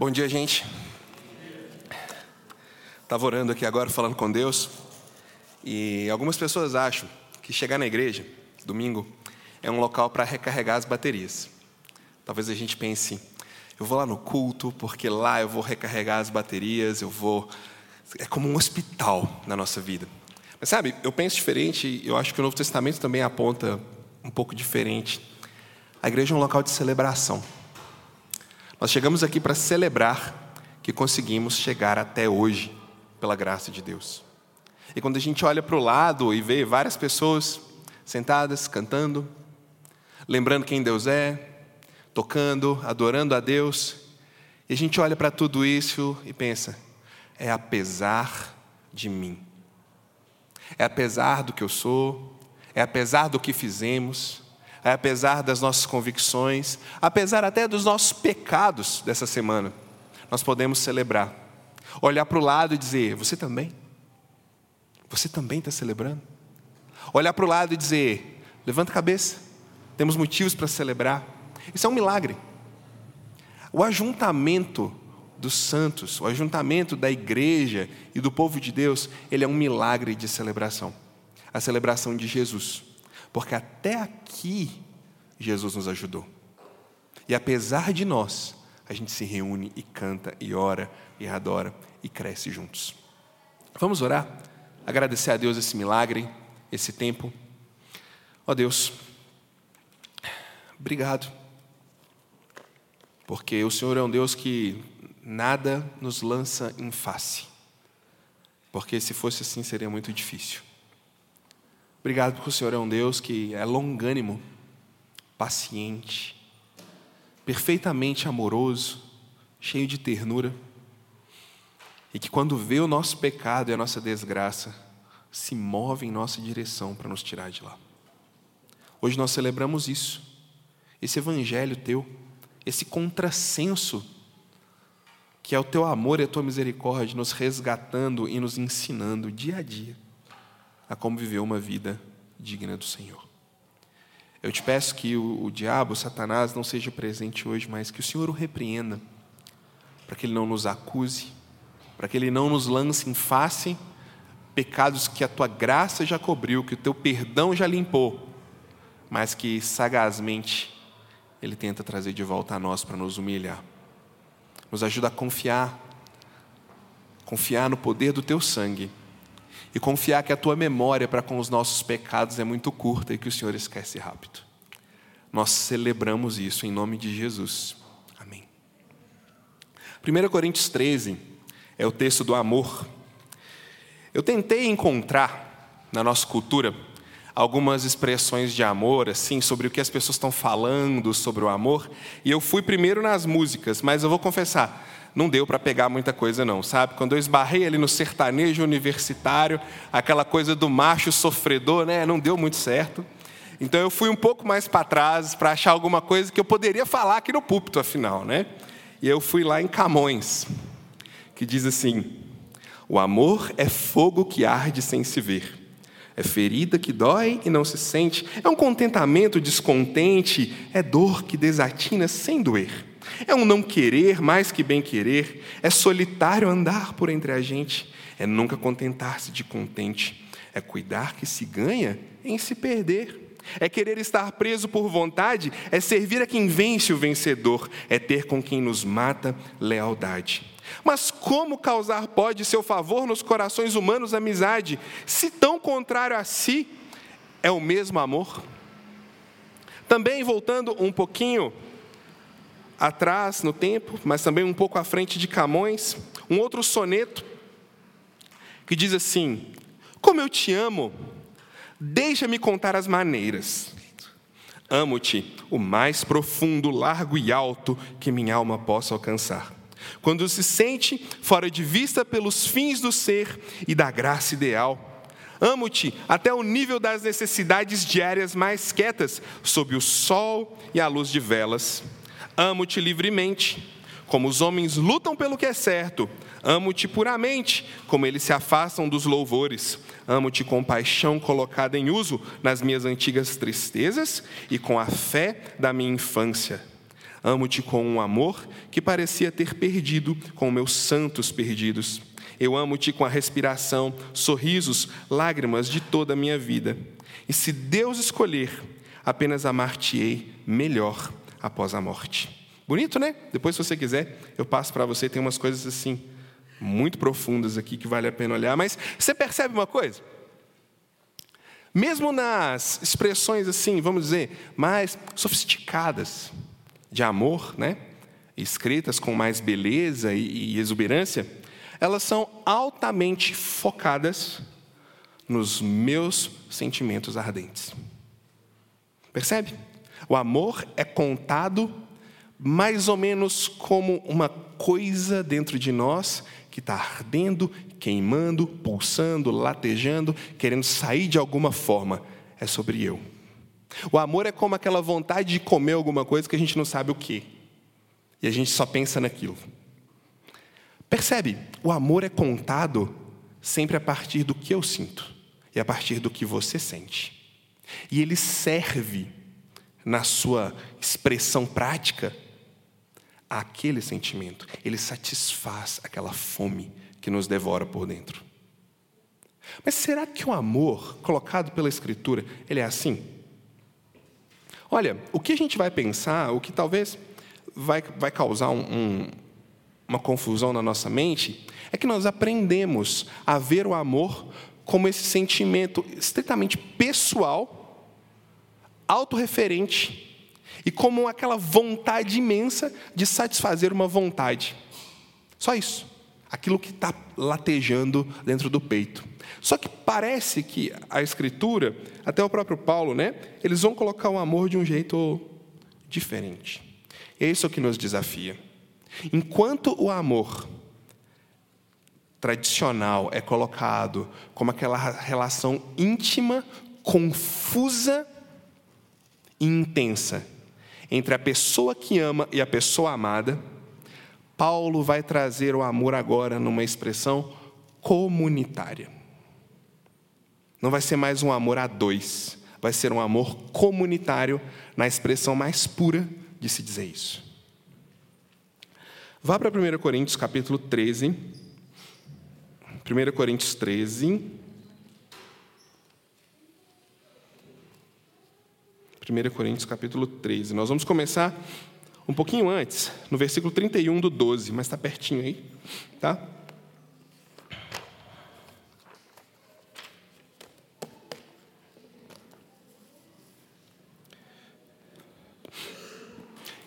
Bom dia, gente. Estava orando aqui agora, falando com Deus, e algumas pessoas acham que chegar na igreja, domingo, é um local para recarregar as baterias. Talvez a gente pense, eu vou lá no culto, porque lá eu vou recarregar as baterias, eu vou. É como um hospital na nossa vida. Mas sabe, eu penso diferente, eu acho que o Novo Testamento também aponta um pouco diferente. A igreja é um local de celebração. Nós chegamos aqui para celebrar que conseguimos chegar até hoje, pela graça de Deus. E quando a gente olha para o lado e vê várias pessoas sentadas, cantando, lembrando quem Deus é, tocando, adorando a Deus, e a gente olha para tudo isso e pensa: é apesar de mim, é apesar do que eu sou, é apesar do que fizemos, apesar das nossas convicções, apesar até dos nossos pecados dessa semana, nós podemos celebrar. Olhar para o lado e dizer: Você também? Você também está celebrando? Olhar para o lado e dizer: Levanta a cabeça, temos motivos para celebrar. Isso é um milagre. O ajuntamento dos santos, o ajuntamento da igreja e do povo de Deus, ele é um milagre de celebração. A celebração de Jesus. Porque até aqui Jesus nos ajudou. E apesar de nós, a gente se reúne e canta e ora e adora e cresce juntos. Vamos orar? Agradecer a Deus esse milagre, esse tempo. Ó oh Deus, obrigado. Porque o Senhor é um Deus que nada nos lança em face. Porque se fosse assim seria muito difícil. Obrigado porque o Senhor é um Deus que é longânimo, paciente, perfeitamente amoroso, cheio de ternura, e que quando vê o nosso pecado e a nossa desgraça, se move em nossa direção para nos tirar de lá. Hoje nós celebramos isso, esse evangelho teu, esse contrassenso que é o teu amor e a tua misericórdia nos resgatando e nos ensinando dia a dia a como viver uma vida digna do Senhor. Eu te peço que o, o diabo, Satanás, não seja presente hoje, mas que o Senhor o repreenda, para que ele não nos acuse, para que ele não nos lance em face pecados que a tua graça já cobriu, que o teu perdão já limpou, mas que sagazmente ele tenta trazer de volta a nós para nos humilhar. Nos ajuda a confiar, confiar no poder do teu sangue e confiar que a tua memória para com os nossos pecados é muito curta e que o Senhor esquece rápido. Nós celebramos isso em nome de Jesus. Amém. 1 Coríntios 13 é o texto do amor. Eu tentei encontrar na nossa cultura algumas expressões de amor, assim, sobre o que as pessoas estão falando sobre o amor, e eu fui primeiro nas músicas, mas eu vou confessar, não deu para pegar muita coisa não, sabe? Quando eu esbarrei ali no sertanejo universitário, aquela coisa do macho sofredor, né? Não deu muito certo. Então eu fui um pouco mais para trás para achar alguma coisa que eu poderia falar aqui no púlpito, afinal, né? E eu fui lá em Camões, que diz assim: O amor é fogo que arde sem se ver. É ferida que dói e não se sente. É um contentamento descontente. É dor que desatina sem doer. É um não querer mais que bem querer, é solitário andar por entre a gente, é nunca contentar-se de contente, é cuidar que se ganha em se perder. É querer estar preso por vontade, é servir a quem vence o vencedor, é ter com quem nos mata lealdade. Mas como causar pode seu favor nos corações humanos amizade, se tão contrário a si é o mesmo amor? Também voltando um pouquinho atrás no tempo, mas também um pouco à frente de Camões, um outro soneto que diz assim: Como eu te amo, deixa-me contar as maneiras. Amo-te o mais profundo, largo e alto que minha alma possa alcançar. Quando se sente fora de vista pelos fins do ser e da graça ideal. Amo-te até o nível das necessidades diárias mais quietas, sob o sol e a luz de velas Amo-te livremente, como os homens lutam pelo que é certo. Amo-te puramente, como eles se afastam dos louvores. Amo-te com paixão colocada em uso nas minhas antigas tristezas e com a fé da minha infância. Amo-te com um amor que parecia ter perdido com meus santos perdidos. Eu amo-te com a respiração, sorrisos, lágrimas de toda a minha vida. E se Deus escolher, apenas amar-te-ei melhor após a morte. Bonito, né? Depois, se você quiser, eu passo para você. Tem umas coisas assim, muito profundas aqui que vale a pena olhar. Mas você percebe uma coisa? Mesmo nas expressões assim, vamos dizer, mais sofisticadas de amor, né? escritas com mais beleza e exuberância, elas são altamente focadas nos meus sentimentos ardentes. Percebe? O amor é contado mais ou menos como uma coisa dentro de nós que está ardendo, queimando, pulsando, latejando, querendo sair de alguma forma. É sobre eu. O amor é como aquela vontade de comer alguma coisa que a gente não sabe o que. E a gente só pensa naquilo. Percebe? O amor é contado sempre a partir do que eu sinto e a partir do que você sente. E ele serve, na sua expressão prática, aquele sentimento. Ele satisfaz aquela fome que nos devora por dentro. Mas será que o amor colocado pela Escritura ele é assim? Olha, o que a gente vai pensar, o que talvez vai, vai causar um, um, uma confusão na nossa mente, é que nós aprendemos a ver o amor como esse sentimento estritamente pessoal, autorreferente, e como aquela vontade imensa de satisfazer uma vontade. Só isso. Aquilo que está latejando dentro do peito. Só que parece que a Escritura, até o próprio Paulo, né, eles vão colocar o amor de um jeito diferente. É isso que nos desafia. Enquanto o amor tradicional é colocado como aquela relação íntima, confusa intensa entre a pessoa que ama e a pessoa amada, Paulo vai trazer o amor agora numa expressão comunitária. Não vai ser mais um amor a dois, vai ser um amor comunitário na expressão mais pura de se dizer isso. Vá para 1 Coríntios capítulo 13. 1 Coríntios 13. 1 Coríntios capítulo 13. Nós vamos começar um pouquinho antes, no versículo 31 do 12, mas está pertinho aí, tá?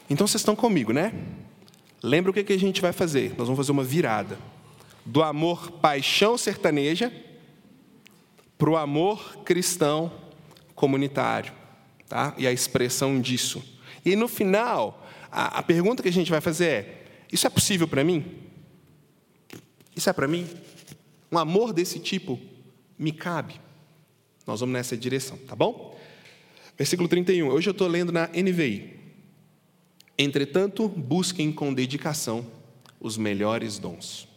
Então vocês estão comigo, né? Lembra o que a gente vai fazer? Nós vamos fazer uma virada. Do amor paixão sertaneja para o amor cristão comunitário tá? e a expressão disso. E no final, a, a pergunta que a gente vai fazer é: isso é possível para mim? Isso é para mim? Um amor desse tipo me cabe? Nós vamos nessa direção, tá bom? Versículo 31. Hoje eu estou lendo na NVI. Entretanto, busquem com dedicação os melhores dons.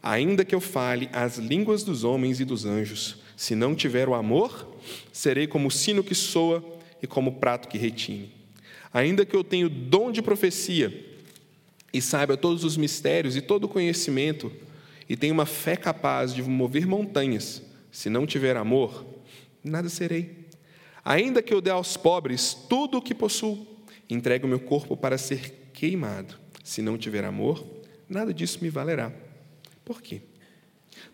Ainda que eu fale as línguas dos homens e dos anjos, se não tiver o amor, serei como o sino que soa e como prato que retine. Ainda que eu tenha dom de profecia e saiba todos os mistérios e todo o conhecimento, e tenha uma fé capaz de mover montanhas, se não tiver amor, nada serei. Ainda que eu dê aos pobres tudo o que possuo, entregue o meu corpo para ser queimado, se não tiver amor, nada disso me valerá. Por quê?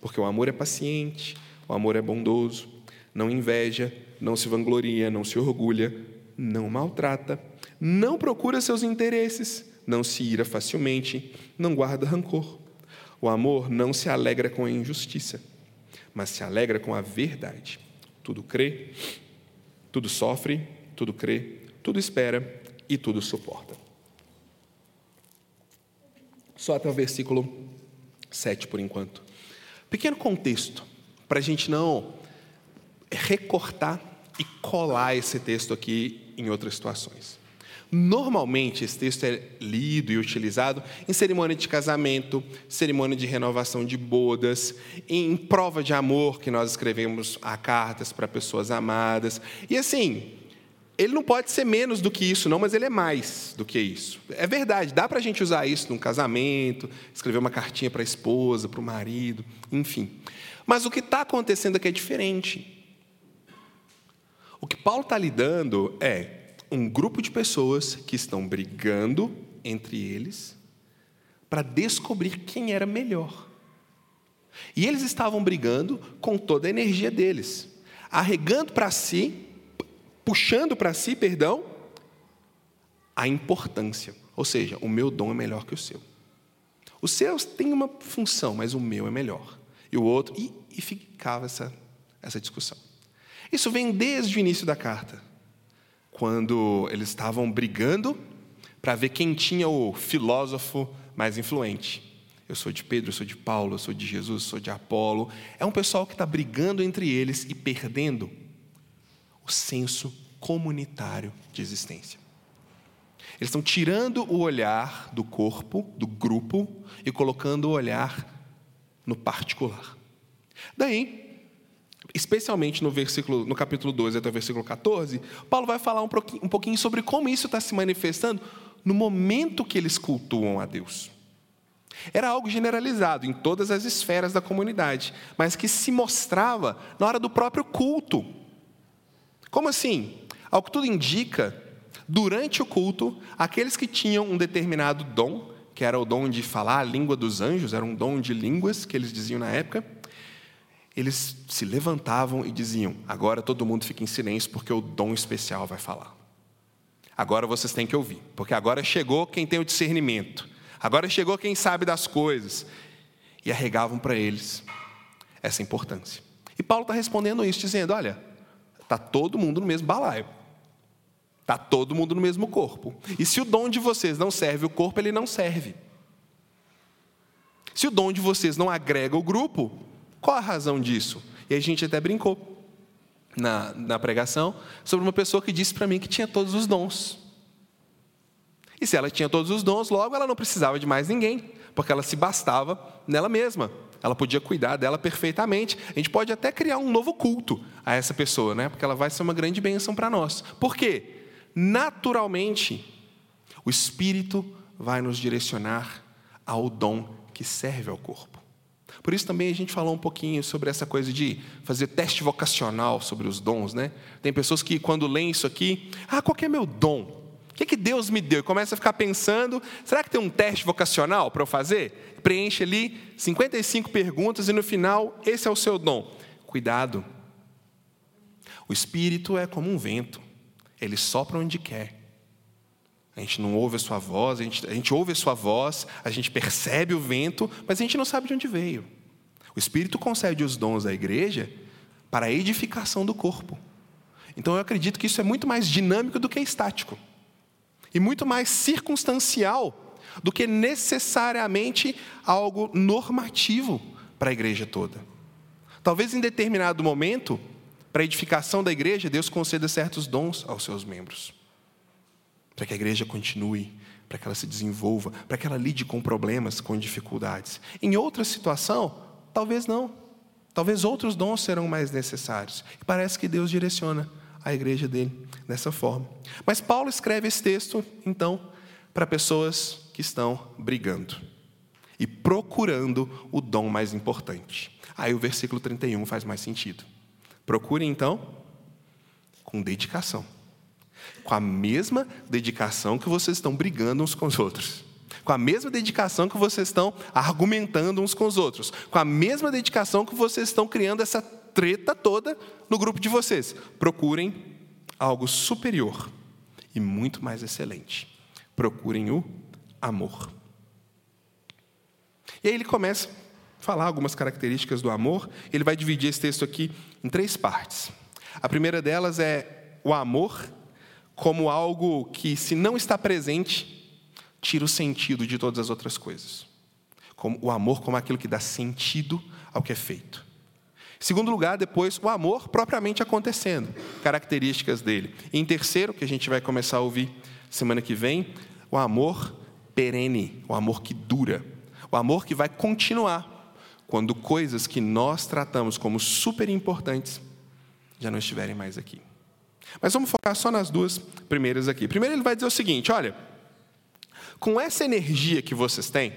Porque o amor é paciente, o amor é bondoso, não inveja, não se vangloria, não se orgulha, não maltrata, não procura seus interesses, não se ira facilmente, não guarda rancor. O amor não se alegra com a injustiça, mas se alegra com a verdade. Tudo crê, tudo sofre, tudo crê, tudo espera e tudo suporta. Só até o versículo 7 por enquanto. Pequeno contexto, para a gente não recortar e colar esse texto aqui em outras situações. Normalmente, esse texto é lido e utilizado em cerimônia de casamento, cerimônia de renovação de bodas, em prova de amor, que nós escrevemos a cartas para pessoas amadas. E assim, ele não pode ser menos do que isso, não, mas ele é mais do que isso. É verdade, dá para a gente usar isso num casamento, escrever uma cartinha para a esposa, para o marido, enfim. Mas o que está acontecendo aqui é diferente. O que Paulo está lidando é um grupo de pessoas que estão brigando entre eles para descobrir quem era melhor. E eles estavam brigando com toda a energia deles, arregando para si puxando para si, perdão, a importância. Ou seja, o meu dom é melhor que o seu. Os seus têm uma função, mas o meu é melhor. E o outro, e, e ficava essa, essa discussão. Isso vem desde o início da carta, quando eles estavam brigando para ver quem tinha o filósofo mais influente. Eu sou de Pedro, eu sou de Paulo, eu sou de Jesus, eu sou de Apolo. É um pessoal que está brigando entre eles e perdendo o senso comunitário de existência. Eles estão tirando o olhar do corpo, do grupo, e colocando o olhar no particular. Daí, especialmente no versículo, no capítulo 12 até o versículo 14, Paulo vai falar um pouquinho, um pouquinho sobre como isso está se manifestando no momento que eles cultuam a Deus. Era algo generalizado em todas as esferas da comunidade, mas que se mostrava na hora do próprio culto. Como assim? Ao que tudo indica, durante o culto, aqueles que tinham um determinado dom, que era o dom de falar a língua dos anjos, era um dom de línguas que eles diziam na época, eles se levantavam e diziam: agora todo mundo fica em silêncio porque o dom especial vai falar. Agora vocês têm que ouvir, porque agora chegou quem tem o discernimento, agora chegou quem sabe das coisas. E arregavam para eles essa importância. E Paulo está respondendo isso, dizendo: olha, Está todo mundo no mesmo balaio. Está todo mundo no mesmo corpo. E se o dom de vocês não serve o corpo, ele não serve. Se o dom de vocês não agrega o grupo, qual a razão disso? E a gente até brincou na, na pregação sobre uma pessoa que disse para mim que tinha todos os dons. E se ela tinha todos os dons, logo ela não precisava de mais ninguém, porque ela se bastava nela mesma ela podia cuidar dela perfeitamente. A gente pode até criar um novo culto a essa pessoa, né? porque ela vai ser uma grande bênção para nós. Por quê? Naturalmente, o Espírito vai nos direcionar ao dom que serve ao corpo. Por isso também a gente falou um pouquinho sobre essa coisa de fazer teste vocacional sobre os dons, né? Tem pessoas que quando leem isso aqui, ah, qual é meu dom? O que, que Deus me deu? E começa a ficar pensando: será que tem um teste vocacional para eu fazer? Preenche ali 55 perguntas e no final, esse é o seu dom. Cuidado. O Espírito é como um vento, ele sopra onde quer. A gente não ouve a sua voz, a gente, a gente ouve a sua voz, a gente percebe o vento, mas a gente não sabe de onde veio. O Espírito concede os dons à igreja para a edificação do corpo. Então eu acredito que isso é muito mais dinâmico do que estático e muito mais circunstancial do que necessariamente algo normativo para a igreja toda. Talvez em determinado momento, para a edificação da igreja, Deus conceda certos dons aos seus membros, para que a igreja continue, para que ela se desenvolva, para que ela lide com problemas, com dificuldades. Em outra situação, talvez não. Talvez outros dons serão mais necessários. E parece que Deus direciona a igreja dele dessa forma. Mas Paulo escreve esse texto, então, para pessoas que estão brigando e procurando o dom mais importante. Aí o versículo 31 faz mais sentido. Procure então com dedicação. Com a mesma dedicação que vocês estão brigando uns com os outros. Com a mesma dedicação que vocês estão argumentando uns com os outros. Com a mesma dedicação que vocês estão criando essa treta toda no grupo de vocês. Procurem algo superior e muito mais excelente. Procurem o amor. E aí ele começa a falar algumas características do amor. Ele vai dividir esse texto aqui em três partes. A primeira delas é o amor como algo que, se não está presente, tira o sentido de todas as outras coisas. Como o amor como aquilo que dá sentido ao que é feito. Segundo lugar, depois, o amor propriamente acontecendo, características dele. E em terceiro, que a gente vai começar a ouvir semana que vem, o amor perene, o amor que dura, o amor que vai continuar quando coisas que nós tratamos como super importantes já não estiverem mais aqui. Mas vamos focar só nas duas primeiras aqui. Primeiro, ele vai dizer o seguinte: olha, com essa energia que vocês têm,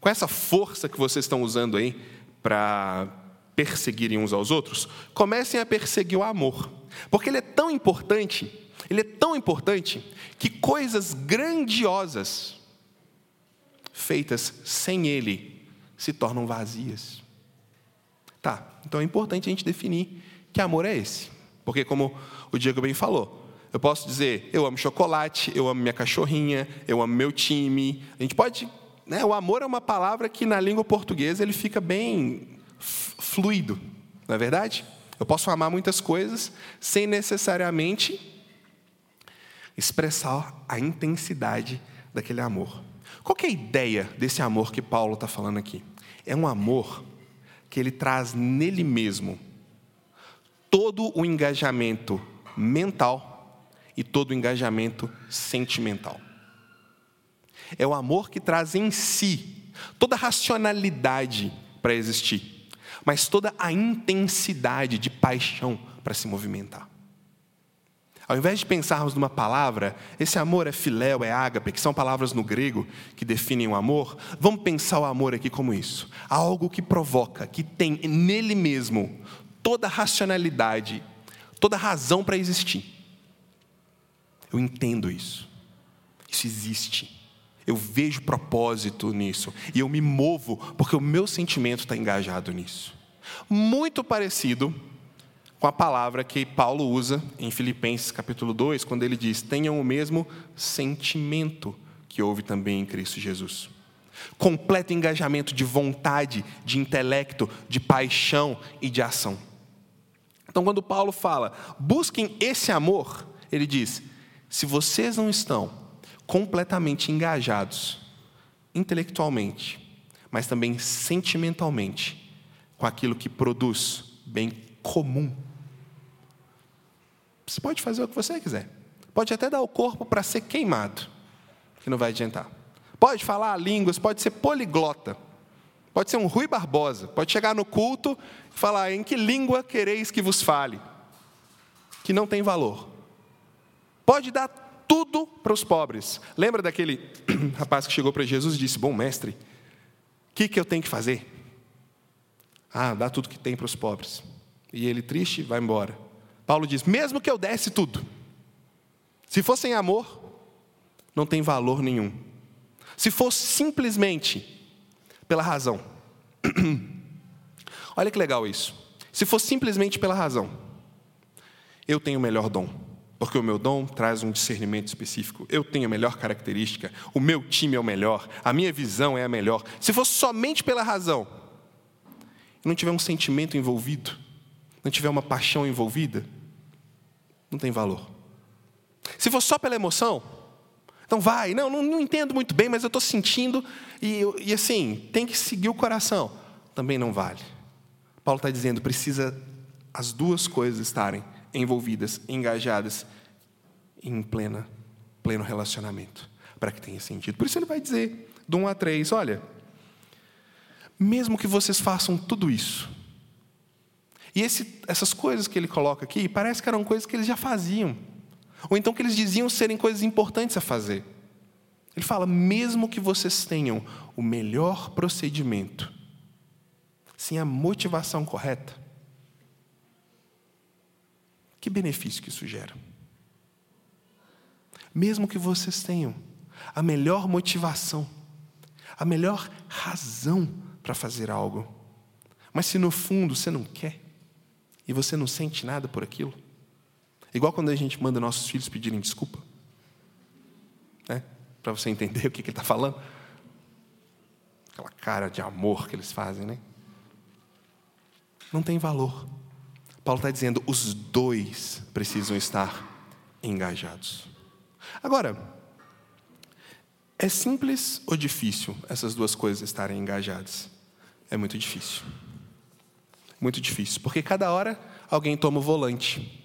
com essa força que vocês estão usando aí para perseguirem uns aos outros, comecem a perseguir o amor. Porque ele é tão importante, ele é tão importante, que coisas grandiosas feitas sem ele se tornam vazias. Tá, então é importante a gente definir que amor é esse. Porque, como o Diego bem falou, eu posso dizer, eu amo chocolate, eu amo minha cachorrinha, eu amo meu time. A gente pode. Né, o amor é uma palavra que na língua portuguesa ele fica bem fluido, não é verdade? Eu posso amar muitas coisas sem necessariamente expressar a intensidade daquele amor. Qual é a ideia desse amor que Paulo está falando aqui? É um amor que ele traz nele mesmo todo o engajamento mental e todo o engajamento sentimental. É o amor que traz em si toda a racionalidade para existir, mas toda a intensidade de paixão para se movimentar. Ao invés de pensarmos numa palavra, esse amor é filéu, é ágape, que são palavras no grego que definem o amor, vamos pensar o amor aqui como isso: algo que provoca, que tem nele mesmo toda a racionalidade, toda razão para existir. Eu entendo isso. Isso existe. Eu vejo propósito nisso. E eu me movo porque o meu sentimento está engajado nisso. Muito parecido com a palavra que Paulo usa em Filipenses capítulo 2, quando ele diz: tenham o mesmo sentimento que houve também em Cristo Jesus. Completo engajamento de vontade, de intelecto, de paixão e de ação. Então, quando Paulo fala, busquem esse amor, ele diz: se vocês não estão completamente engajados, intelectualmente, mas também sentimentalmente, com aquilo que produz bem comum, você pode fazer o que você quiser. Pode até dar o corpo para ser queimado, que não vai adiantar. Pode falar línguas, pode ser poliglota. Pode ser um Rui Barbosa, pode chegar no culto falar: em que língua quereis que vos fale? Que não tem valor. Pode dar tudo para os pobres. Lembra daquele rapaz que chegou para Jesus e disse: Bom mestre, o que, que eu tenho que fazer? Ah, dá tudo que tem para os pobres. E ele, triste, vai embora. Paulo diz: Mesmo que eu desse tudo, se fosse sem amor, não tem valor nenhum. Se fosse simplesmente pela razão. Olha que legal isso. Se for simplesmente pela razão, eu tenho o melhor dom, porque o meu dom traz um discernimento específico. Eu tenho a melhor característica, o meu time é o melhor, a minha visão é a melhor. Se for somente pela razão, não tiver um sentimento envolvido, não tiver uma paixão envolvida, não tem valor. Se for só pela emoção, então vai, não, não, não entendo muito bem, mas eu estou sentindo, e, e assim, tem que seguir o coração. Também não vale. Paulo está dizendo, precisa as duas coisas estarem envolvidas, engajadas em plena, pleno relacionamento, para que tenha sentido. Por isso ele vai dizer, do 1 a 3, olha, mesmo que vocês façam tudo isso, e esse, essas coisas que ele coloca aqui, parece que eram coisas que eles já faziam. Ou então que eles diziam serem coisas importantes a fazer. Ele fala: mesmo que vocês tenham o melhor procedimento, sem a motivação correta, que benefício que isso gera? Mesmo que vocês tenham a melhor motivação, a melhor razão para fazer algo, mas se no fundo você não quer e você não sente nada por aquilo, Igual quando a gente manda nossos filhos pedirem desculpa. Né? Para você entender o que, que ele está falando. Aquela cara de amor que eles fazem, né? Não tem valor. Paulo está dizendo, os dois precisam estar engajados. Agora, é simples ou difícil essas duas coisas estarem engajadas? É muito difícil. Muito difícil, porque cada hora alguém toma o volante.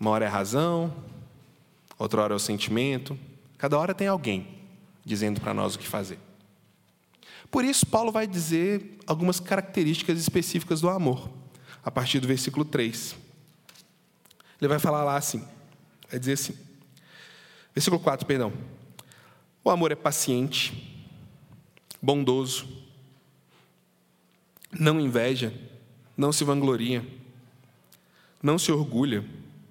Uma hora é a razão, outra hora é o sentimento. Cada hora tem alguém dizendo para nós o que fazer. Por isso, Paulo vai dizer algumas características específicas do amor, a partir do versículo 3. Ele vai falar lá assim, vai dizer assim, versículo 4, perdão. O amor é paciente, bondoso, não inveja, não se vangloria, não se orgulha,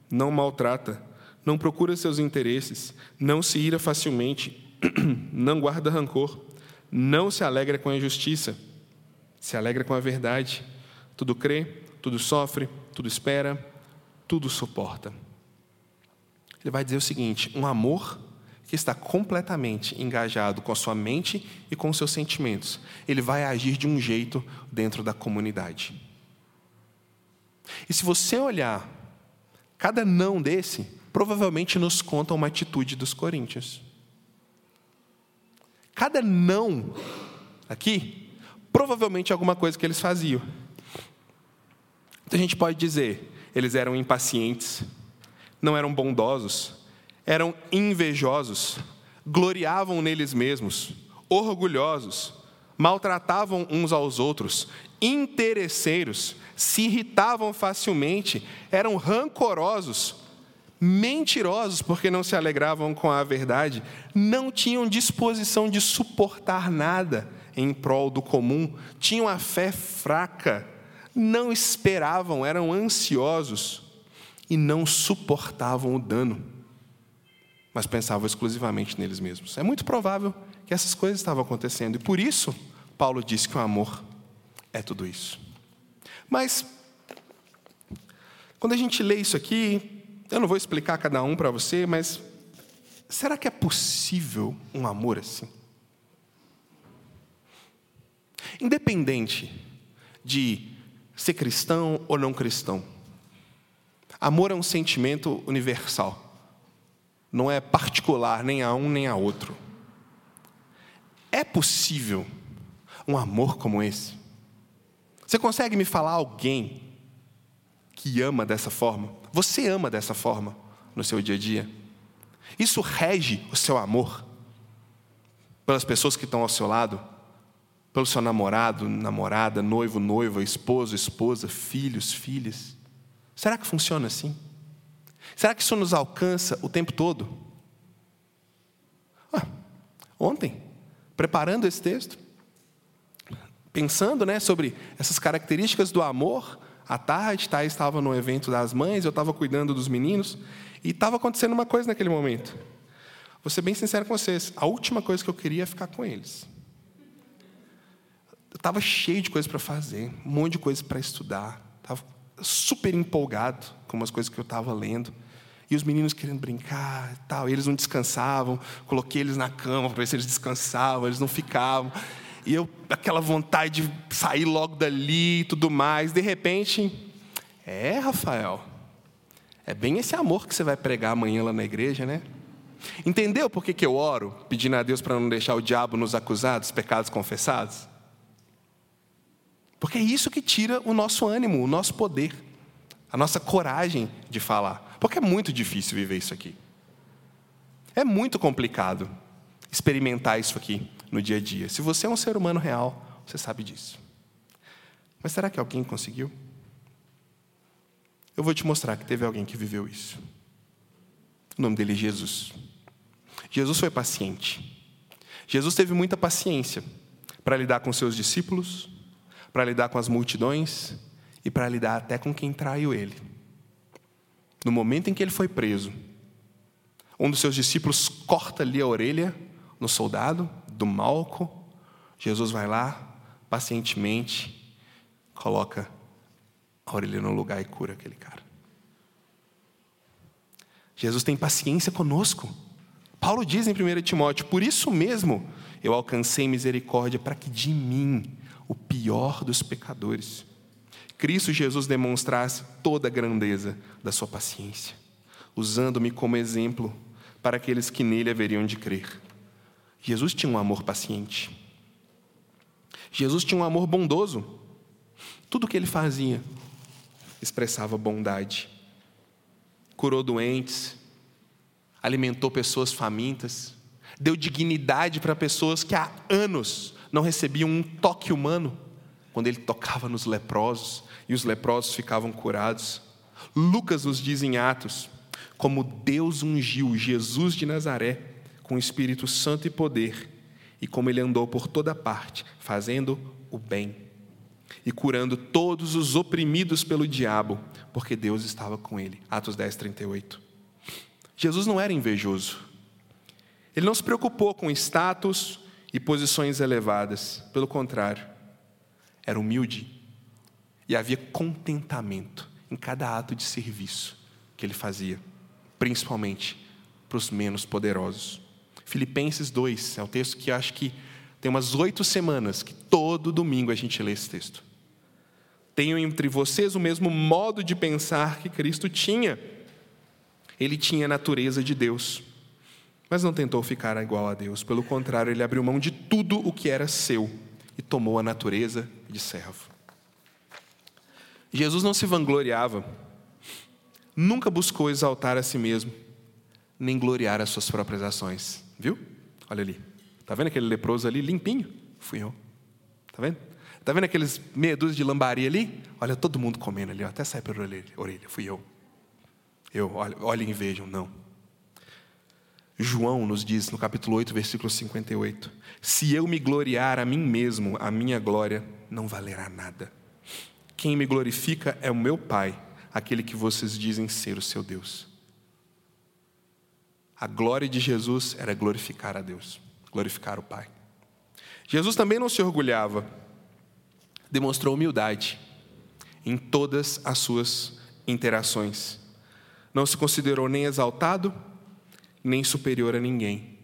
não maltrata, não procura seus interesses, não se ira facilmente, não guarda rancor, não se alegra com a injustiça, se alegra com a verdade, tudo crê, tudo sofre, tudo espera, tudo suporta. Ele vai dizer o seguinte: um amor que está completamente engajado com a sua mente e com os seus sentimentos, ele vai agir de um jeito dentro da comunidade. E se você olhar cada não desse, provavelmente nos conta uma atitude dos coríntios. Cada não aqui, provavelmente alguma coisa que eles faziam. Então a gente pode dizer, eles eram impacientes, não eram bondosos, eram invejosos, gloriavam neles mesmos, orgulhosos, maltratavam uns aos outros, interesseiros, se irritavam facilmente, eram rancorosos, mentirosos porque não se alegravam com a verdade, não tinham disposição de suportar nada em prol do comum, tinham a fé fraca, não esperavam, eram ansiosos e não suportavam o dano, mas pensavam exclusivamente neles mesmos. É muito provável que essas coisas estavam acontecendo e por isso Paulo diz que o amor é tudo isso. Mas quando a gente lê isso aqui, eu não vou explicar cada um para você, mas será que é possível um amor assim? Independente de ser cristão ou não cristão. Amor é um sentimento universal. Não é particular nem a um nem a outro. É possível um amor como esse? Você consegue me falar alguém que ama dessa forma? Você ama dessa forma no seu dia a dia? Isso rege o seu amor pelas pessoas que estão ao seu lado? pelo seu namorado, namorada, noivo, noiva, esposo, esposa, filhos, filhas? Será que funciona assim? Será que isso nos alcança o tempo todo? Ah, ontem, preparando esse texto, pensando né, sobre essas características do amor, à tarde, estava no evento das mães, eu estava cuidando dos meninos, e estava acontecendo uma coisa naquele momento. Vou ser bem sincero com vocês, a última coisa que eu queria é ficar com eles. Eu estava cheio de coisas para fazer, um monte de coisas para estudar. Estava super empolgado com umas coisas que eu estava lendo. E os meninos querendo brincar e tal. E eles não descansavam. Coloquei eles na cama para ver se eles descansavam. Eles não ficavam. E eu, aquela vontade de sair logo dali e tudo mais. De repente, é, Rafael, é bem esse amor que você vai pregar amanhã lá na igreja, né? Entendeu por que, que eu oro, pedindo a Deus para não deixar o diabo nos acusar dos pecados confessados? Porque é isso que tira o nosso ânimo, o nosso poder, a nossa coragem de falar. Porque é muito difícil viver isso aqui. É muito complicado experimentar isso aqui no dia a dia. Se você é um ser humano real, você sabe disso. Mas será que alguém conseguiu? Eu vou te mostrar que teve alguém que viveu isso. O nome dele é Jesus. Jesus foi paciente. Jesus teve muita paciência para lidar com seus discípulos, para lidar com as multidões e para lidar até com quem traiu ele. No momento em que ele foi preso, um dos seus discípulos corta ali a orelha no soldado, do Malco. Jesus vai lá, pacientemente, coloca a orelha no lugar e cura aquele cara. Jesus tem paciência conosco. Paulo diz em 1 Timóteo: Por isso mesmo eu alcancei misericórdia para que de mim o pior dos pecadores. Cristo Jesus demonstrasse toda a grandeza da sua paciência, usando-me como exemplo para aqueles que nele haveriam de crer. Jesus tinha um amor paciente. Jesus tinha um amor bondoso. Tudo o que ele fazia expressava bondade. Curou doentes, alimentou pessoas famintas, deu dignidade para pessoas que há anos não recebiam um toque humano quando ele tocava nos leprosos e os leprosos ficavam curados. Lucas nos diz em Atos como Deus ungiu Jesus de Nazaré com o Espírito Santo e poder, e como ele andou por toda parte, fazendo o bem e curando todos os oprimidos pelo diabo, porque Deus estava com ele. Atos 10, 38. Jesus não era invejoso. Ele não se preocupou com status e posições elevadas. Pelo contrário, era humilde e havia contentamento em cada ato de serviço que ele fazia, principalmente para os menos poderosos. Filipenses 2 é um texto que acho que tem umas oito semanas que todo domingo a gente lê esse texto. Tenham entre vocês o mesmo modo de pensar que Cristo tinha. Ele tinha a natureza de Deus, mas não tentou ficar igual a Deus. Pelo contrário, ele abriu mão de tudo o que era seu e tomou a natureza de servo. Jesus não se vangloriava, nunca buscou exaltar a si mesmo, nem gloriar as suas próprias ações. Viu? Olha ali. Está vendo aquele leproso ali, limpinho? Fui eu. Está vendo? Está vendo aqueles meia dúzia de lambaria ali? Olha, todo mundo comendo ali, ó, até sai pela orelha. Fui eu. Eu, olhem e vejam, não. João nos diz no capítulo 8, versículo 58: Se eu me gloriar a mim mesmo, a minha glória não valerá nada. Quem me glorifica é o meu Pai, aquele que vocês dizem ser o seu Deus. A glória de Jesus era glorificar a Deus, glorificar o Pai. Jesus também não se orgulhava, demonstrou humildade em todas as suas interações. Não se considerou nem exaltado, nem superior a ninguém,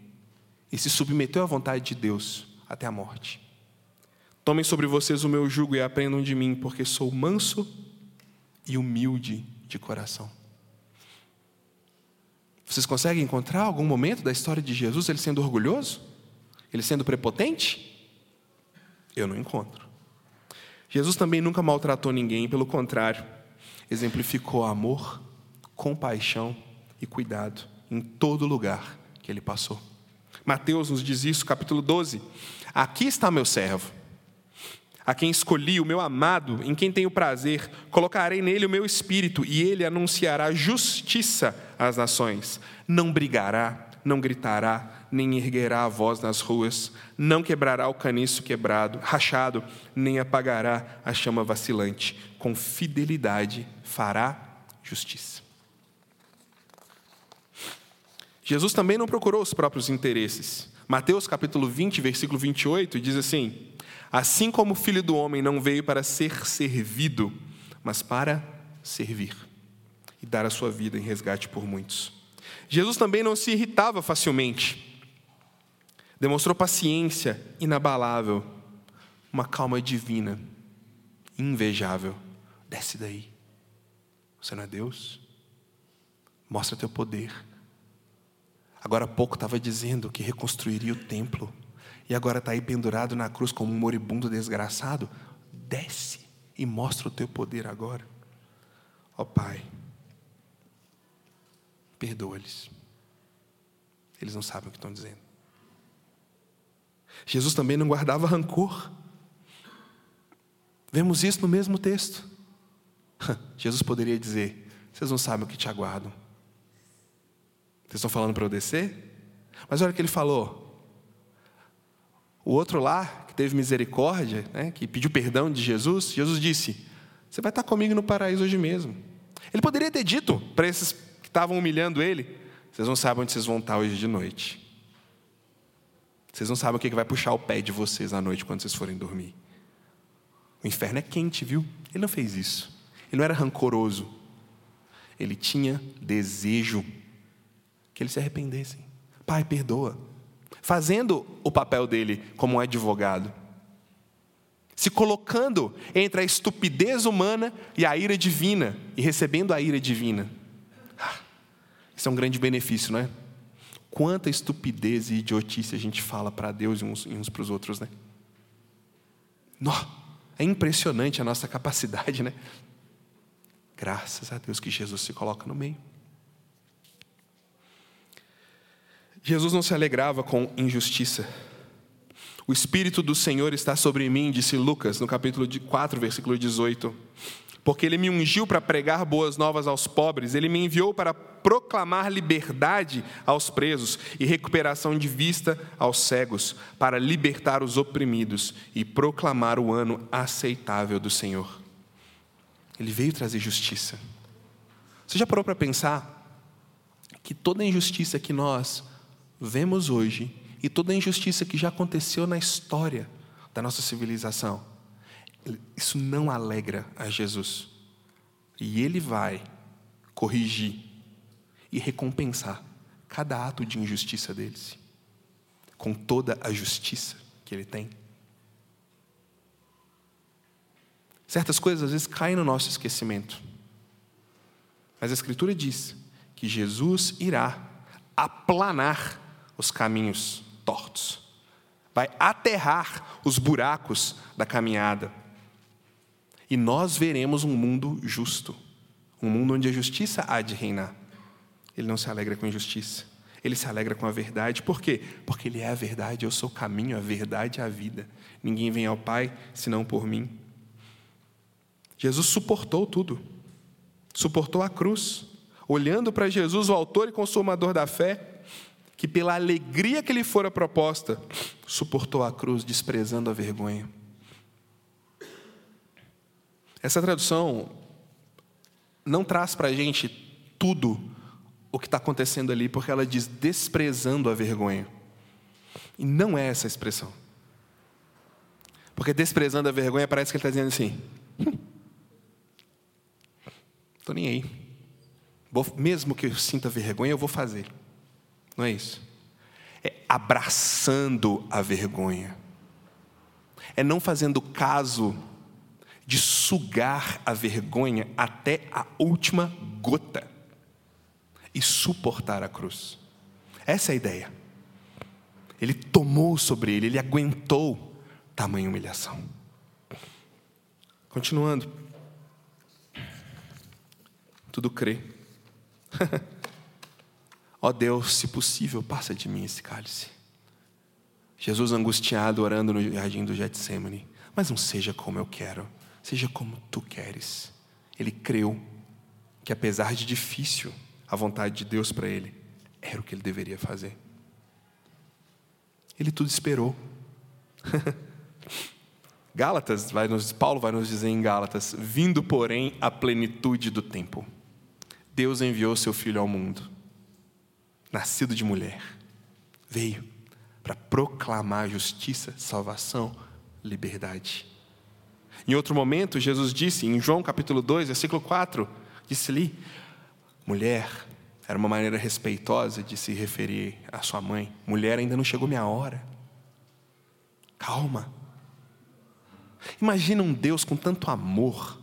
e se submeteu à vontade de Deus até a morte. Tomem sobre vocês o meu jugo e aprendam de mim, porque sou manso e humilde de coração. Vocês conseguem encontrar algum momento da história de Jesus ele sendo orgulhoso? Ele sendo prepotente? Eu não encontro. Jesus também nunca maltratou ninguém, pelo contrário, exemplificou amor, compaixão e cuidado em todo lugar que ele passou. Mateus nos diz isso, capítulo 12. Aqui está meu servo a quem escolhi, o meu amado, em quem tenho prazer, colocarei nele o meu espírito, e ele anunciará justiça às nações. Não brigará, não gritará, nem erguerá a voz nas ruas, não quebrará o caniço quebrado, rachado, nem apagará a chama vacilante. Com fidelidade fará justiça. Jesus também não procurou os próprios interesses. Mateus capítulo 20, versículo 28 diz assim: Assim como o filho do homem não veio para ser servido, mas para servir e dar a sua vida em resgate por muitos. Jesus também não se irritava facilmente, demonstrou paciência inabalável, uma calma divina, invejável. Desce daí, você não é Deus? Mostra teu poder. Agora há pouco estava dizendo que reconstruiria o templo e agora está aí pendurado na cruz como um moribundo desgraçado, desce e mostra o teu poder agora. Ó oh, Pai, perdoa-lhes. Eles não sabem o que estão dizendo. Jesus também não guardava rancor. Vemos isso no mesmo texto. Jesus poderia dizer: Vocês não sabem o que te aguardam. Vocês estão falando para eu descer? Mas olha o que ele falou: o outro lá, que teve misericórdia, né, que pediu perdão de Jesus, Jesus disse: Você vai estar comigo no paraíso hoje mesmo. Ele poderia ter dito para esses estavam humilhando ele: Vocês não sabem onde vocês vão estar hoje de noite. Vocês não sabem o que vai puxar o pé de vocês à noite quando vocês forem dormir. O inferno é quente, viu? Ele não fez isso. Ele não era rancoroso. Ele tinha desejo que eles se arrependessem. Pai, perdoa fazendo o papel dele como um advogado, se colocando entre a estupidez humana e a ira divina, e recebendo a ira divina. Isso é um grande benefício, não é? Quanta estupidez e idiotice a gente fala para Deus e uns, uns para os outros, né? é impressionante a nossa capacidade, né? Graças a Deus que Jesus se coloca no meio. Jesus não se alegrava com injustiça. O Espírito do Senhor está sobre mim, disse Lucas, no capítulo 4, versículo 18, porque ele me ungiu para pregar boas novas aos pobres, ele me enviou para proclamar liberdade aos presos e recuperação de vista aos cegos, para libertar os oprimidos e proclamar o ano aceitável do Senhor. Ele veio trazer justiça. Você já parou para pensar que toda injustiça que nós vemos hoje e toda injustiça que já aconteceu na história da nossa civilização, isso não alegra a Jesus. E Ele vai corrigir e recompensar cada ato de injustiça deles, com toda a justiça que Ele tem. Certas coisas às vezes caem no nosso esquecimento, mas a Escritura diz que Jesus irá aplanar os caminhos tortos, vai aterrar os buracos da caminhada e nós veremos um mundo justo, um mundo onde a justiça há de reinar. Ele não se alegra com injustiça, ele se alegra com a verdade. Por quê? Porque ele é a verdade, eu sou o caminho, a verdade e a vida. Ninguém vem ao Pai senão por mim. Jesus suportou tudo, suportou a cruz, olhando para Jesus, o autor e consumador da fé, que pela alegria que lhe fora proposta, suportou a cruz, desprezando a vergonha. Essa tradução não traz para a gente tudo o que está acontecendo ali, porque ela diz desprezando a vergonha. E não é essa a expressão. Porque desprezando a vergonha parece que ele está dizendo assim: hum, nem aí. Vou, mesmo que eu sinta vergonha, eu vou fazer. Não é isso. É abraçando a vergonha. É não fazendo caso de sugar a vergonha até a última gota e suportar a cruz. Essa é a ideia. Ele tomou sobre ele, ele aguentou tamanha humilhação. Continuando. Tudo crê. Ó oh Deus, se possível, passa de mim esse cálice. Jesus angustiado orando no jardim do Getsemane, mas não seja como eu quero, seja como tu queres. Ele creu que, apesar de difícil, a vontade de Deus para ele era o que ele deveria fazer. Ele tudo esperou. Gálatas, vai nos, Paulo vai nos dizer em Gálatas: vindo, porém, a plenitude do tempo, Deus enviou seu filho ao mundo, nascido de mulher, veio para proclamar justiça, salvação, liberdade. Em outro momento, Jesus disse, em João capítulo 2, versículo 4, disse-lhe: Mulher, era uma maneira respeitosa de se referir à sua mãe. Mulher, ainda não chegou minha hora. Calma. Imagina um Deus com tanto amor,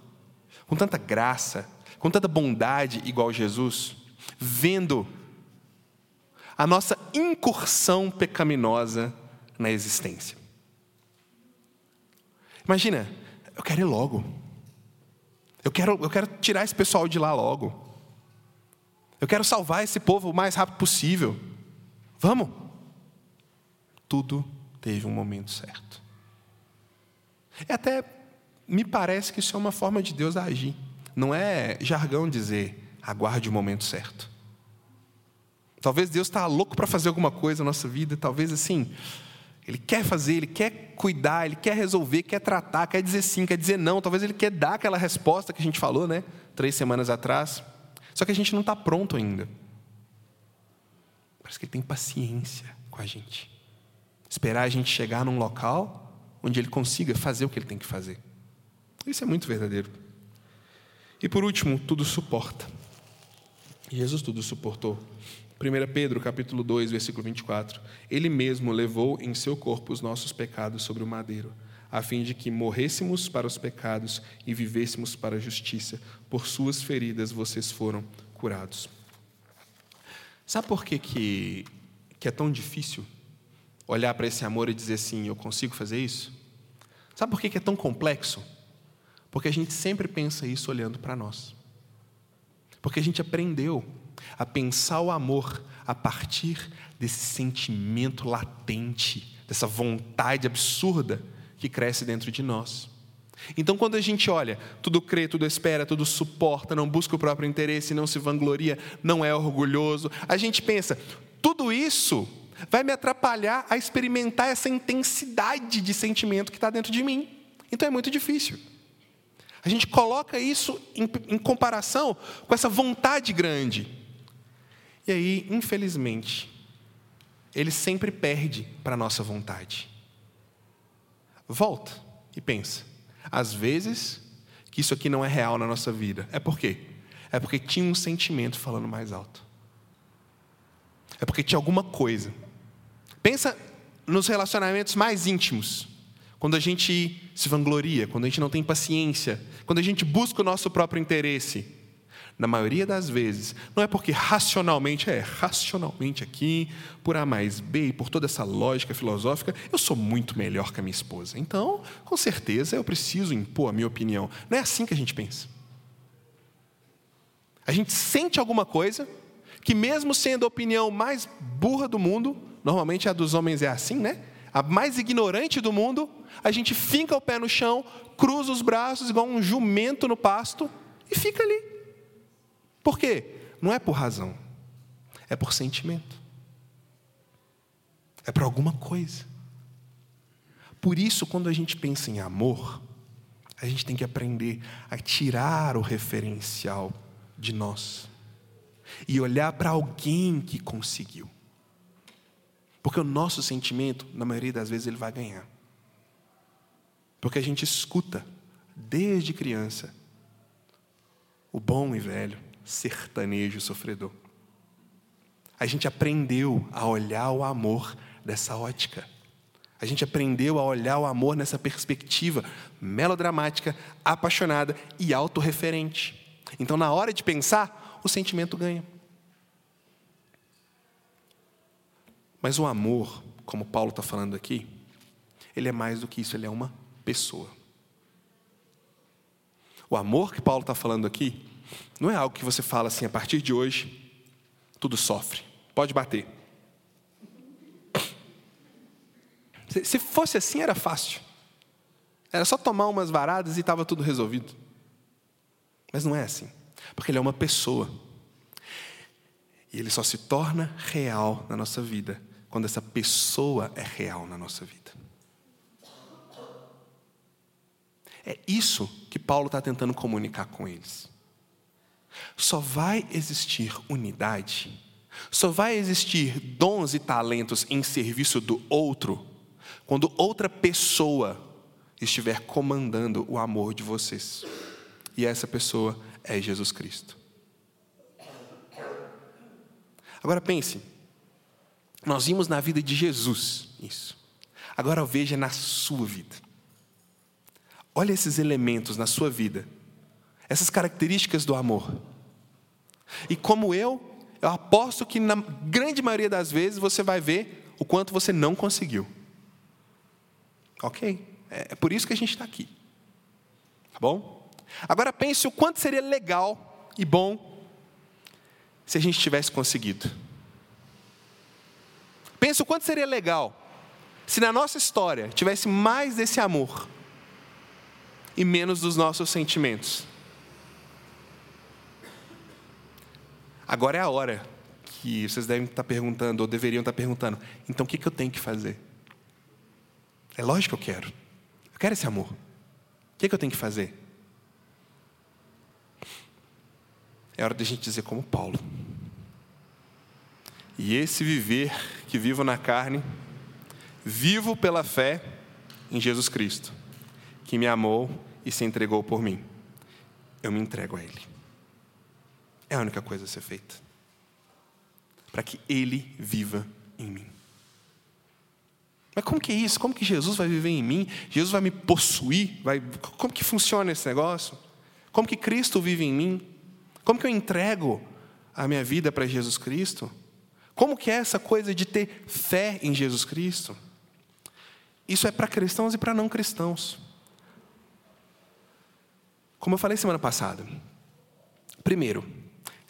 com tanta graça, com tanta bondade, igual Jesus, vendo a nossa incursão pecaminosa na existência. Imagina, eu quero ir logo. Eu quero, eu quero tirar esse pessoal de lá logo. Eu quero salvar esse povo o mais rápido possível. Vamos? Tudo teve um momento certo. E até me parece que isso é uma forma de Deus agir. Não é jargão dizer, aguarde o momento certo. Talvez Deus está louco para fazer alguma coisa na nossa vida, talvez assim, ele quer fazer, ele quer cuidar, ele quer resolver, quer tratar, quer dizer sim, quer dizer não. Talvez ele quer dar aquela resposta que a gente falou, né? Três semanas atrás. Só que a gente não está pronto ainda. Parece que ele tem paciência com a gente. Esperar a gente chegar num local onde ele consiga fazer o que ele tem que fazer. Isso é muito verdadeiro. E por último, tudo suporta. Jesus tudo suportou. 1 Pedro capítulo 2, versículo 24. Ele mesmo levou em seu corpo os nossos pecados sobre o madeiro, a fim de que morrêssemos para os pecados e vivêssemos para a justiça. Por suas feridas vocês foram curados. Sabe por que, que, que é tão difícil olhar para esse amor e dizer assim: eu consigo fazer isso? Sabe por que, que é tão complexo? Porque a gente sempre pensa isso olhando para nós. Porque a gente aprendeu a pensar o amor a partir desse sentimento latente, dessa vontade absurda que cresce dentro de nós. Então, quando a gente olha, tudo crê, tudo espera, tudo suporta, não busca o próprio interesse, não se vangloria, não é orgulhoso, a gente pensa, tudo isso vai me atrapalhar a experimentar essa intensidade de sentimento que está dentro de mim. Então é muito difícil. A gente coloca isso em, em comparação com essa vontade grande. E aí, infelizmente, ele sempre perde para a nossa vontade. Volta e pensa. Às vezes, que isso aqui não é real na nossa vida. É por quê? É porque tinha um sentimento falando mais alto. É porque tinha alguma coisa. Pensa nos relacionamentos mais íntimos. Quando a gente se vangloria, quando a gente não tem paciência, quando a gente busca o nosso próprio interesse. Na maioria das vezes, não é porque racionalmente, é racionalmente aqui, por A mais B e por toda essa lógica filosófica, eu sou muito melhor que a minha esposa. Então, com certeza, eu preciso impor a minha opinião. Não é assim que a gente pensa. A gente sente alguma coisa que, mesmo sendo a opinião mais burra do mundo, normalmente a dos homens é assim, né? A mais ignorante do mundo, a gente finca o pé no chão, cruza os braços igual um jumento no pasto e fica ali. Por quê? Não é por razão, é por sentimento. É por alguma coisa. Por isso, quando a gente pensa em amor, a gente tem que aprender a tirar o referencial de nós e olhar para alguém que conseguiu. Porque o nosso sentimento, na maioria das vezes, ele vai ganhar. Porque a gente escuta, desde criança, o bom e velho sertanejo sofredor. A gente aprendeu a olhar o amor dessa ótica. A gente aprendeu a olhar o amor nessa perspectiva melodramática, apaixonada e autorreferente. Então, na hora de pensar, o sentimento ganha. Mas o amor, como Paulo está falando aqui, ele é mais do que isso, ele é uma pessoa. O amor que Paulo está falando aqui não é algo que você fala assim, a partir de hoje, tudo sofre, pode bater. Se fosse assim, era fácil. Era só tomar umas varadas e estava tudo resolvido. Mas não é assim, porque ele é uma pessoa. E ele só se torna real na nossa vida quando essa pessoa é real na nossa vida. É isso que Paulo está tentando comunicar com eles. Só vai existir unidade, só vai existir dons e talentos em serviço do outro, quando outra pessoa estiver comandando o amor de vocês. E essa pessoa é Jesus Cristo. Agora pense, nós vimos na vida de Jesus isso. Agora veja na sua vida. Olha esses elementos na sua vida, essas características do amor. E como eu, eu aposto que na grande maioria das vezes você vai ver o quanto você não conseguiu. Ok? É, é por isso que a gente está aqui. Tá bom? Agora pense o quanto seria legal e bom se a gente tivesse conseguido. Pensa o quanto seria legal se na nossa história tivesse mais desse amor e menos dos nossos sentimentos. Agora é a hora que vocês devem estar perguntando, ou deveriam estar perguntando: então o que eu tenho que fazer? É lógico que eu quero. Eu quero esse amor. O que eu tenho que fazer? É hora de a gente dizer como Paulo. E esse viver que vivo na carne, vivo pela fé em Jesus Cristo, que me amou e se entregou por mim. Eu me entrego a Ele. É a única coisa a ser feita. Para que Ele viva em mim. Mas como que é isso? Como que Jesus vai viver em mim? Jesus vai me possuir? Vai... Como que funciona esse negócio? Como que Cristo vive em mim? Como que eu entrego a minha vida para Jesus Cristo? Como que é essa coisa de ter fé em Jesus Cristo? Isso é para cristãos e para não cristãos. Como eu falei semana passada. Primeiro,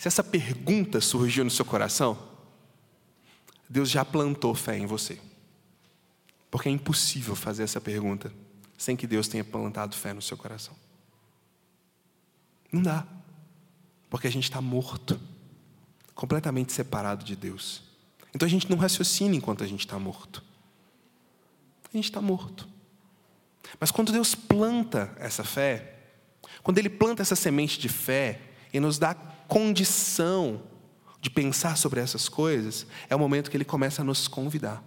se essa pergunta surgiu no seu coração, Deus já plantou fé em você. Porque é impossível fazer essa pergunta sem que Deus tenha plantado fé no seu coração. Não dá, porque a gente está morto, completamente separado de Deus. Então a gente não raciocina enquanto a gente está morto. A gente está morto. Mas quando Deus planta essa fé, quando Ele planta essa semente de fé e nos dá condição de pensar sobre essas coisas, é o momento que Ele começa a nos convidar.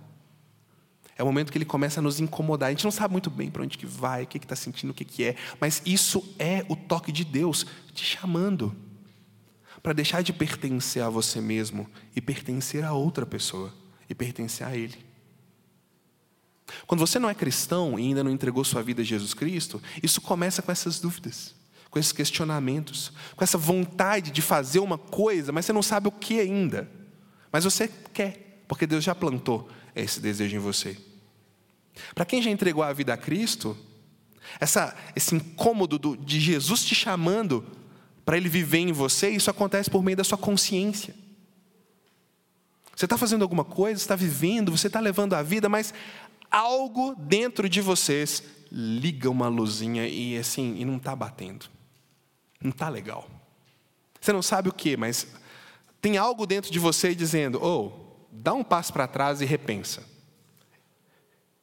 É o momento que Ele começa a nos incomodar. A gente não sabe muito bem para onde que vai, o que está sentindo, o que, que é, mas isso é o toque de Deus te chamando para deixar de pertencer a você mesmo e pertencer a outra pessoa e pertencer a Ele. Quando você não é cristão e ainda não entregou sua vida a Jesus Cristo, isso começa com essas dúvidas, com esses questionamentos, com essa vontade de fazer uma coisa, mas você não sabe o que ainda. Mas você quer, porque Deus já plantou esse desejo em você. Para quem já entregou a vida a Cristo, essa, esse incômodo do, de Jesus te chamando para Ele viver em você, isso acontece por meio da sua consciência. Você está fazendo alguma coisa, está vivendo, você está levando a vida, mas algo dentro de vocês liga uma luzinha e assim, e não está batendo. Não está legal. Você não sabe o que, mas tem algo dentro de você dizendo: oh, dá um passo para trás e repensa.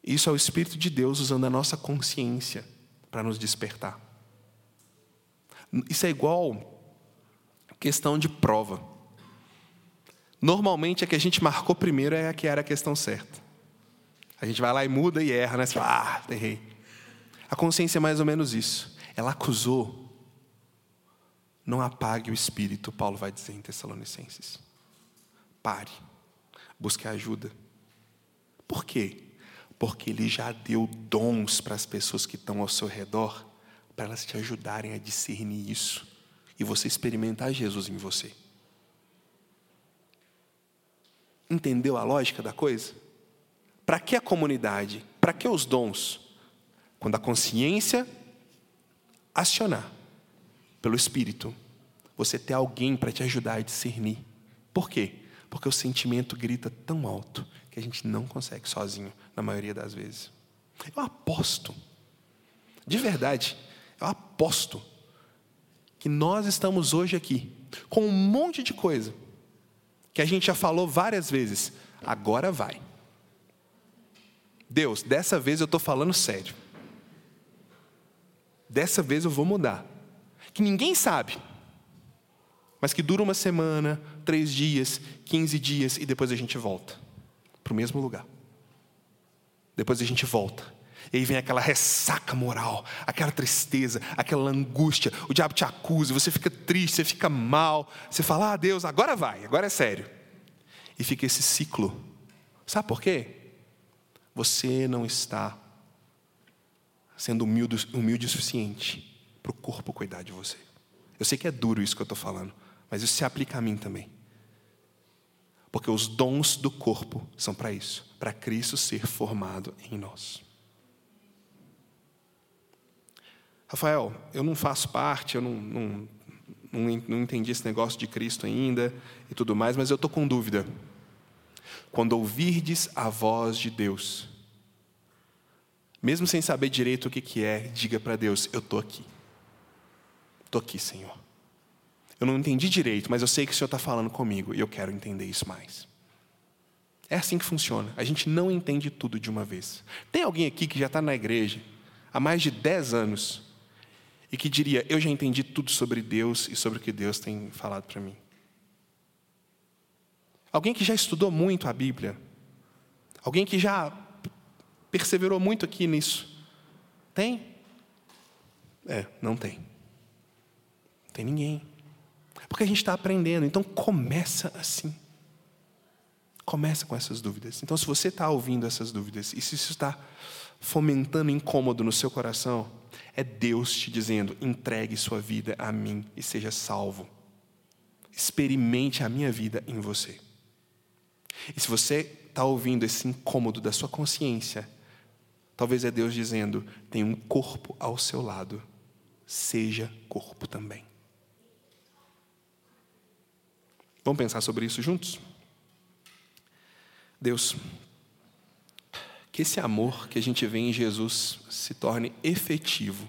Isso é o Espírito de Deus usando a nossa consciência para nos despertar. Isso é igual questão de prova. Normalmente a que a gente marcou primeiro é a que era a questão certa. A gente vai lá e muda e erra, né? Você fala, ah, errei. A consciência é mais ou menos isso. Ela acusou. Não apague o espírito, Paulo vai dizer em Tessalonicenses. Pare. Busque ajuda. Por quê? Porque ele já deu dons para as pessoas que estão ao seu redor, para elas te ajudarem a discernir isso. E você experimentar Jesus em você. Entendeu a lógica da coisa? Para que a comunidade? Para que os dons? Quando a consciência acionar pelo Espírito, você ter alguém para te ajudar a discernir. Por quê? Porque o sentimento grita tão alto que a gente não consegue sozinho, na maioria das vezes. Eu aposto, de verdade, eu aposto que nós estamos hoje aqui com um monte de coisa que a gente já falou várias vezes. Agora vai. Deus, dessa vez eu estou falando sério. Dessa vez eu vou mudar. Que ninguém sabe, mas que dura uma semana, três dias, quinze dias e depois a gente volta para o mesmo lugar. Depois a gente volta. E aí vem aquela ressaca moral, aquela tristeza, aquela angústia. O diabo te acusa, você fica triste, você fica mal. Você fala, ah, Deus, agora vai, agora é sério. E fica esse ciclo. Sabe por quê? você não está sendo humilde, humilde o suficiente para o corpo cuidar de você. Eu sei que é duro isso que eu estou falando, mas isso se aplica a mim também. Porque os dons do corpo são para isso, para Cristo ser formado em nós. Rafael, eu não faço parte, eu não, não, não, entendi esse negócio de Cristo ainda e tudo mais, mas eu estou com dúvida. Quando ouvirdes a voz de Deus, mesmo sem saber direito o que, que é, diga para Deus: Eu estou aqui. Estou aqui, Senhor. Eu não entendi direito, mas eu sei que o Senhor está falando comigo e eu quero entender isso mais. É assim que funciona. A gente não entende tudo de uma vez. Tem alguém aqui que já está na igreja há mais de 10 anos e que diria: Eu já entendi tudo sobre Deus e sobre o que Deus tem falado para mim? Alguém que já estudou muito a Bíblia? Alguém que já perseverou muito aqui nisso? Tem? É, não tem. Não tem ninguém. Porque a gente está aprendendo. Então começa assim. Começa com essas dúvidas. Então, se você está ouvindo essas dúvidas e se isso está fomentando incômodo no seu coração, é Deus te dizendo: entregue sua vida a mim e seja salvo. Experimente a minha vida em você. E se você está ouvindo esse incômodo da sua consciência, talvez é Deus dizendo: tem um corpo ao seu lado, seja corpo também. Vamos pensar sobre isso juntos? Deus, Que esse amor que a gente vê em Jesus se torne efetivo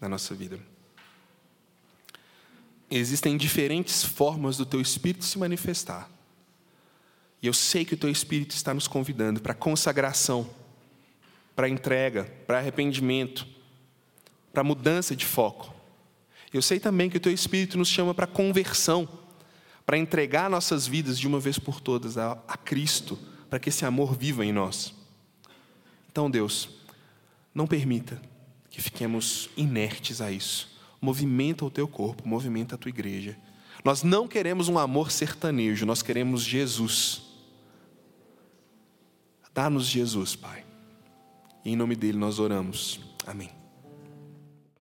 na nossa vida. Existem diferentes formas do teu espírito se manifestar. E eu sei que o teu espírito está nos convidando para consagração, para entrega, para arrependimento, para mudança de foco. Eu sei também que o teu espírito nos chama para conversão, para entregar nossas vidas de uma vez por todas a, a Cristo, para que esse amor viva em nós. Então, Deus, não permita que fiquemos inertes a isso. Movimenta o teu corpo, movimenta a tua igreja. Nós não queremos um amor sertanejo, nós queremos Jesus. Dá-nos Jesus, Pai. E em nome dele nós oramos. Amém.